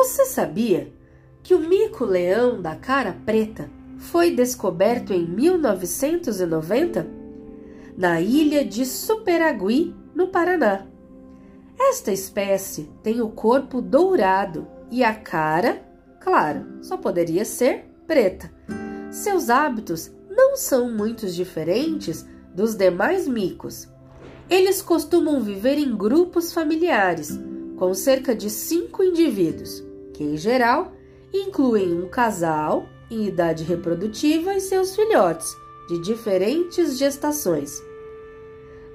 Você sabia que o mico-leão da cara preta foi descoberto em 1990 na ilha de Superagui, no Paraná? Esta espécie tem o corpo dourado e a cara, claro, só poderia ser preta. Seus hábitos não são muito diferentes dos demais micos. Eles costumam viver em grupos familiares, com cerca de cinco indivíduos, que em geral incluem um casal em idade reprodutiva e seus filhotes, de diferentes gestações.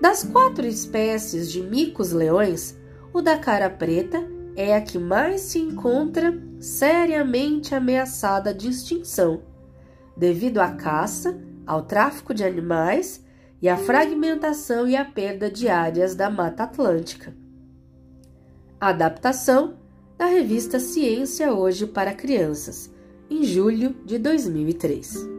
Das quatro espécies de micos-leões, o da cara preta é a que mais se encontra seriamente ameaçada de extinção, devido à caça, ao tráfico de animais e à fragmentação e à perda de áreas da Mata Atlântica. Adaptação da revista Ciência Hoje para Crianças, em julho de 2003.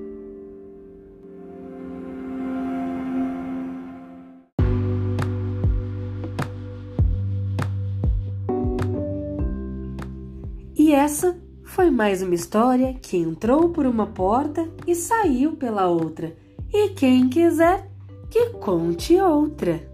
E essa foi mais uma história que entrou por uma porta e saiu pela outra. E quem quiser, que conte outra.